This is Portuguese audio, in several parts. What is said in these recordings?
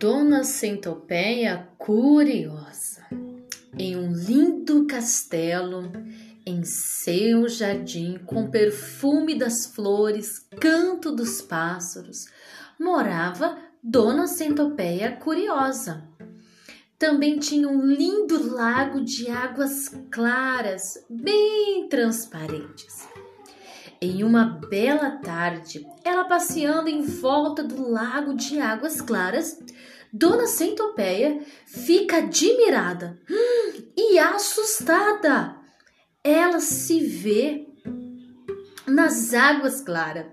Dona Centopeia curiosa, em um lindo castelo, em seu jardim, com perfume das flores, canto dos pássaros, morava Dona Centopeia curiosa. Também tinha um lindo lago de águas claras, bem transparentes. Em uma bela tarde, ela passeando em volta do lago de águas claras, Dona Centopeia fica admirada hum, e assustada. Ela se vê nas águas claras,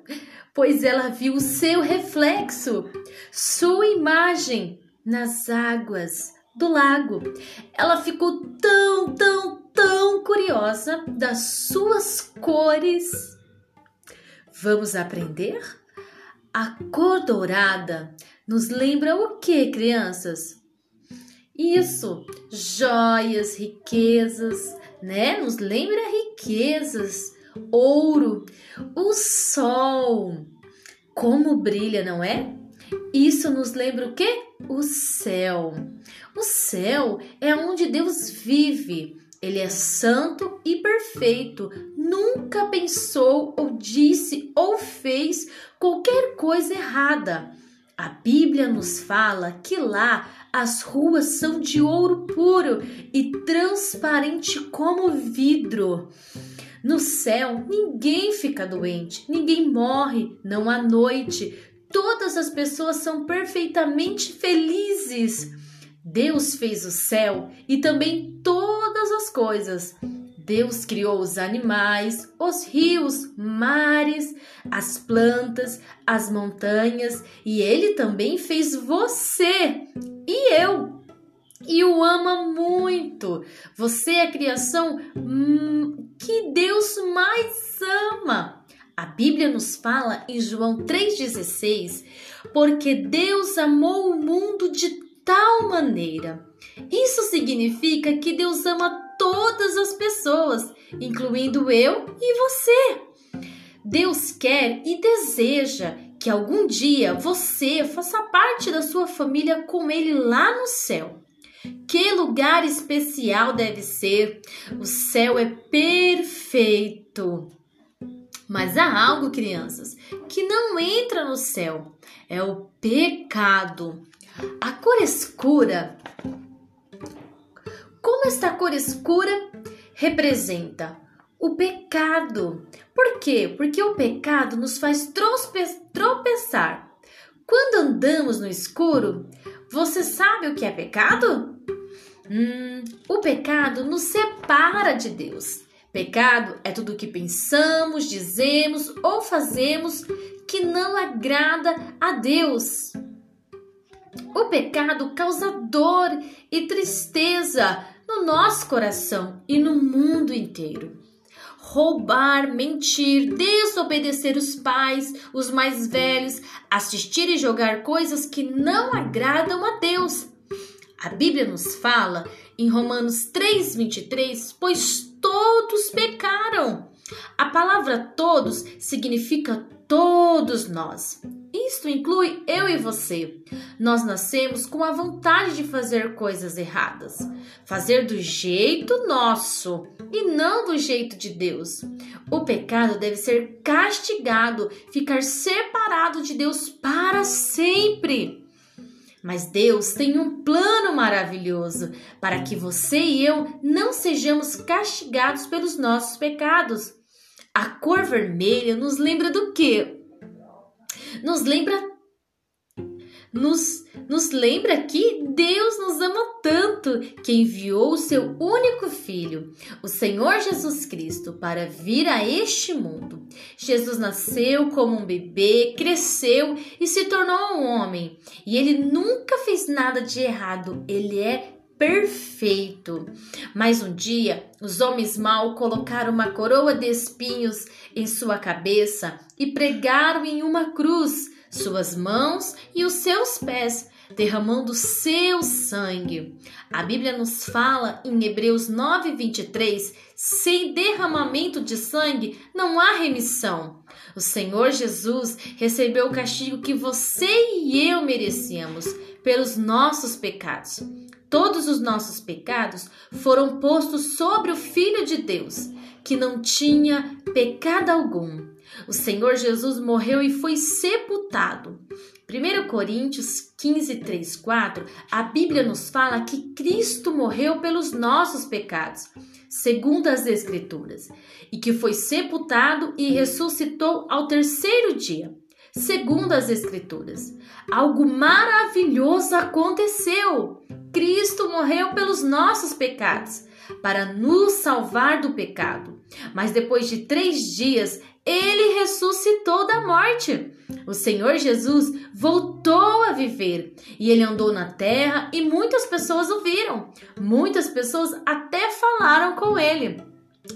pois ela viu o seu reflexo, sua imagem nas águas do lago. Ela ficou tão, tão, tão curiosa das suas cores Vamos aprender? A cor dourada nos lembra o que, crianças? Isso, joias, riquezas, né? Nos lembra riquezas, ouro, o sol. Como brilha, não é? Isso nos lembra o que? O céu. O céu é onde Deus vive. Ele é santo e perfeito, nunca pensou ou disse ou fez qualquer coisa errada. A Bíblia nos fala que lá as ruas são de ouro puro e transparente como vidro. No céu, ninguém fica doente, ninguém morre, não há noite. Todas as pessoas são perfeitamente felizes. Deus fez o céu e também todas as coisas. Deus criou os animais, os rios, mares, as plantas, as montanhas e Ele também fez você e eu. E o ama muito. Você é a criação hum, que Deus mais ama. A Bíblia nos fala em João 3,16: porque Deus amou o mundo de tal maneira. Isso significa que Deus ama todas as pessoas, incluindo eu e você. Deus quer e deseja que algum dia você faça parte da sua família com Ele lá no céu. Que lugar especial deve ser! O céu é perfeito. Mas há algo, crianças, que não entra no céu: é o pecado. A cor escura. Como esta cor escura representa o pecado. Por quê? Porque o pecado nos faz tropeçar. Quando andamos no escuro, você sabe o que é pecado? Hum, o pecado nos separa de Deus. Pecado é tudo o que pensamos, dizemos ou fazemos que não agrada a Deus. O pecado causa dor e tristeza no nosso coração e no mundo inteiro. Roubar, mentir, desobedecer os pais, os mais velhos, assistir e jogar coisas que não agradam a Deus. A Bíblia nos fala em Romanos 3:23, pois todos pecaram. A palavra todos significa todos nós. Isto inclui eu e você. Nós nascemos com a vontade de fazer coisas erradas, fazer do jeito nosso e não do jeito de Deus. O pecado deve ser castigado, ficar separado de Deus para sempre. Mas Deus tem um plano maravilhoso para que você e eu não sejamos castigados pelos nossos pecados. A cor vermelha nos lembra do quê? Nos lembra nos, nos lembra que Deus nos ama tanto que enviou o seu único filho, o Senhor Jesus Cristo, para vir a este mundo. Jesus nasceu como um bebê, cresceu e se tornou um homem. E ele nunca fez nada de errado, ele é perfeito. Mas um dia, os homens mal colocaram uma coroa de espinhos em sua cabeça e pregaram em uma cruz suas mãos e os seus pés. derramando seu sangue. A Bíblia nos fala em Hebreus 9:23, sem derramamento de sangue não há remissão. O Senhor Jesus recebeu o castigo que você e eu merecíamos pelos nossos pecados. Todos os nossos pecados foram postos sobre o Filho de Deus, que não tinha pecado algum. O Senhor Jesus morreu e foi sepultado. 1 Coríntios 15, 3, 4, a Bíblia nos fala que Cristo morreu pelos nossos pecados, segundo as Escrituras, e que foi sepultado e ressuscitou ao terceiro dia, segundo as Escrituras. Algo maravilhoso aconteceu. Cristo morreu pelos nossos pecados, para nos salvar do pecado. Mas depois de três dias, ele ressuscitou da morte. O Senhor Jesus voltou a viver e ele andou na terra e muitas pessoas o viram. Muitas pessoas até falaram com ele.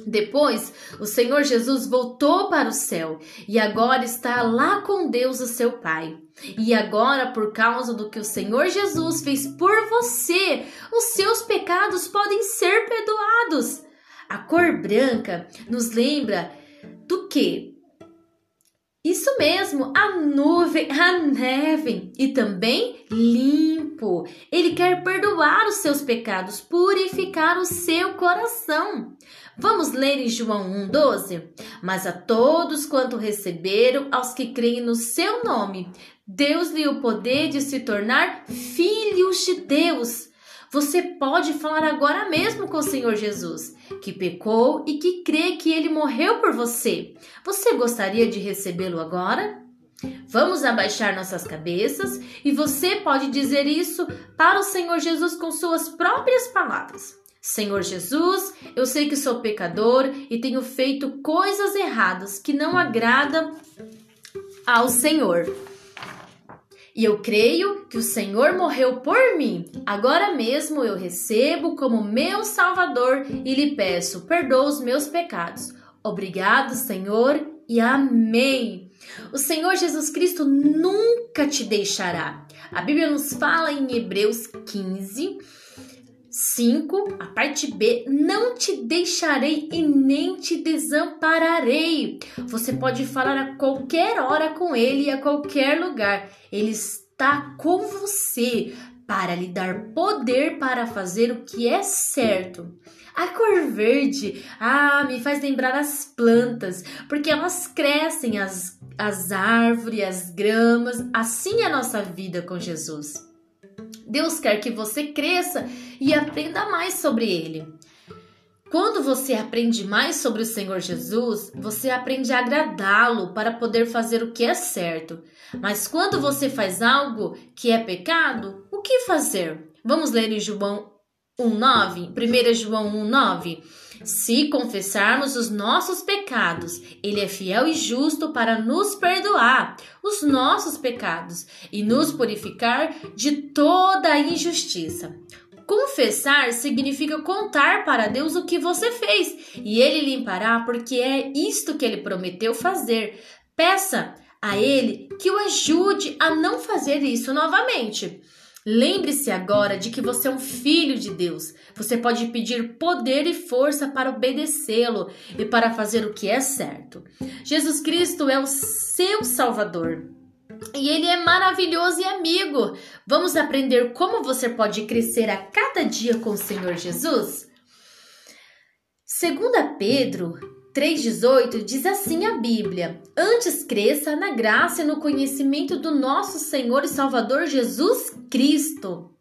Depois, o Senhor Jesus voltou para o céu e agora está lá com Deus, o seu Pai. E agora, por causa do que o Senhor Jesus fez por você, os seus pecados podem ser perdoados. A cor branca nos lembra do que? Isso mesmo, a nuvem, a neve e também limpo. Ele quer perdoar os seus pecados, purificar o seu coração. Vamos ler em João 1,12? Mas a todos quanto receberam, aos que creem no seu nome, Deus-lhe o poder de se tornar filhos de Deus você pode falar agora mesmo com o Senhor Jesus, que pecou e que crê que ele morreu por você. Você gostaria de recebê-lo agora? Vamos abaixar nossas cabeças e você pode dizer isso para o Senhor Jesus com suas próprias palavras. Senhor Jesus, eu sei que sou pecador e tenho feito coisas erradas que não agradam ao Senhor. E eu creio que o Senhor morreu por mim. Agora mesmo eu recebo como meu Salvador e lhe peço, perdoa os meus pecados. Obrigado, Senhor, e amém. O Senhor Jesus Cristo nunca te deixará. A Bíblia nos fala em Hebreus 15, 5, a parte B, não te deixarei e nem te desampararei. Você pode falar a qualquer hora com ele e a qualquer lugar. Ele está com você para lhe dar poder para fazer o que é certo. A cor verde, ah, me faz lembrar as plantas, porque elas crescem, as, as árvores, as gramas, assim é a nossa vida com Jesus. Deus quer que você cresça e aprenda mais sobre Ele. Quando você aprende mais sobre o Senhor Jesus, você aprende a agradá-lo para poder fazer o que é certo. Mas quando você faz algo que é pecado, o que fazer? Vamos ler em João 1:9, 1 João 1:9. Se confessarmos os nossos pecados, Ele é fiel e justo para nos perdoar os nossos pecados e nos purificar de toda a injustiça. Confessar significa contar para Deus o que você fez e Ele limpará, porque é isto que Ele prometeu fazer. Peça a Ele que o ajude a não fazer isso novamente. Lembre-se agora de que você é um filho de Deus. Você pode pedir poder e força para obedecê-lo e para fazer o que é certo. Jesus Cristo é o seu Salvador. E ele é maravilhoso e amigo. Vamos aprender como você pode crescer a cada dia com o Senhor Jesus? Segunda Pedro 3,18 diz assim a Bíblia: Antes cresça na graça e no conhecimento do nosso Senhor e Salvador Jesus Cristo.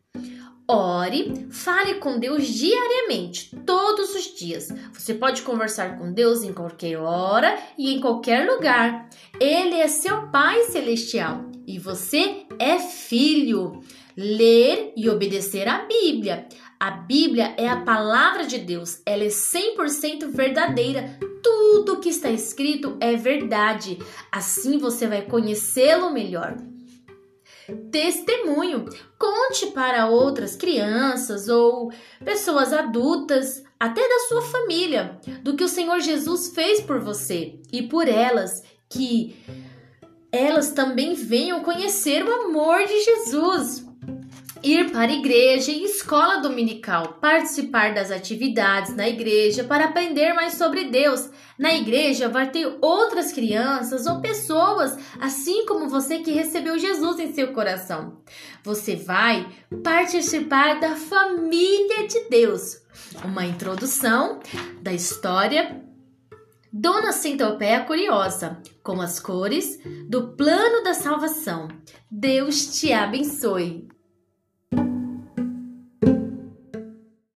Ore, fale com Deus diariamente, todos os dias. Você pode conversar com Deus em qualquer hora e em qualquer lugar. Ele é seu Pai Celestial e você é filho. Ler e obedecer a Bíblia. A Bíblia é a palavra de Deus, ela é 100% verdadeira. Tudo que está escrito é verdade. Assim você vai conhecê-lo melhor. Testemunho. Conte para outras crianças ou pessoas adultas, até da sua família, do que o Senhor Jesus fez por você e por elas, que elas também venham conhecer o amor de Jesus. Ir para a igreja e escola dominical, participar das atividades na igreja para aprender mais sobre Deus. Na igreja vai ter outras crianças ou pessoas, assim como você que recebeu Jesus em seu coração. Você vai participar da família de Deus. Uma introdução da história Dona Centopeia Curiosa, com as cores do plano da salvação. Deus te abençoe.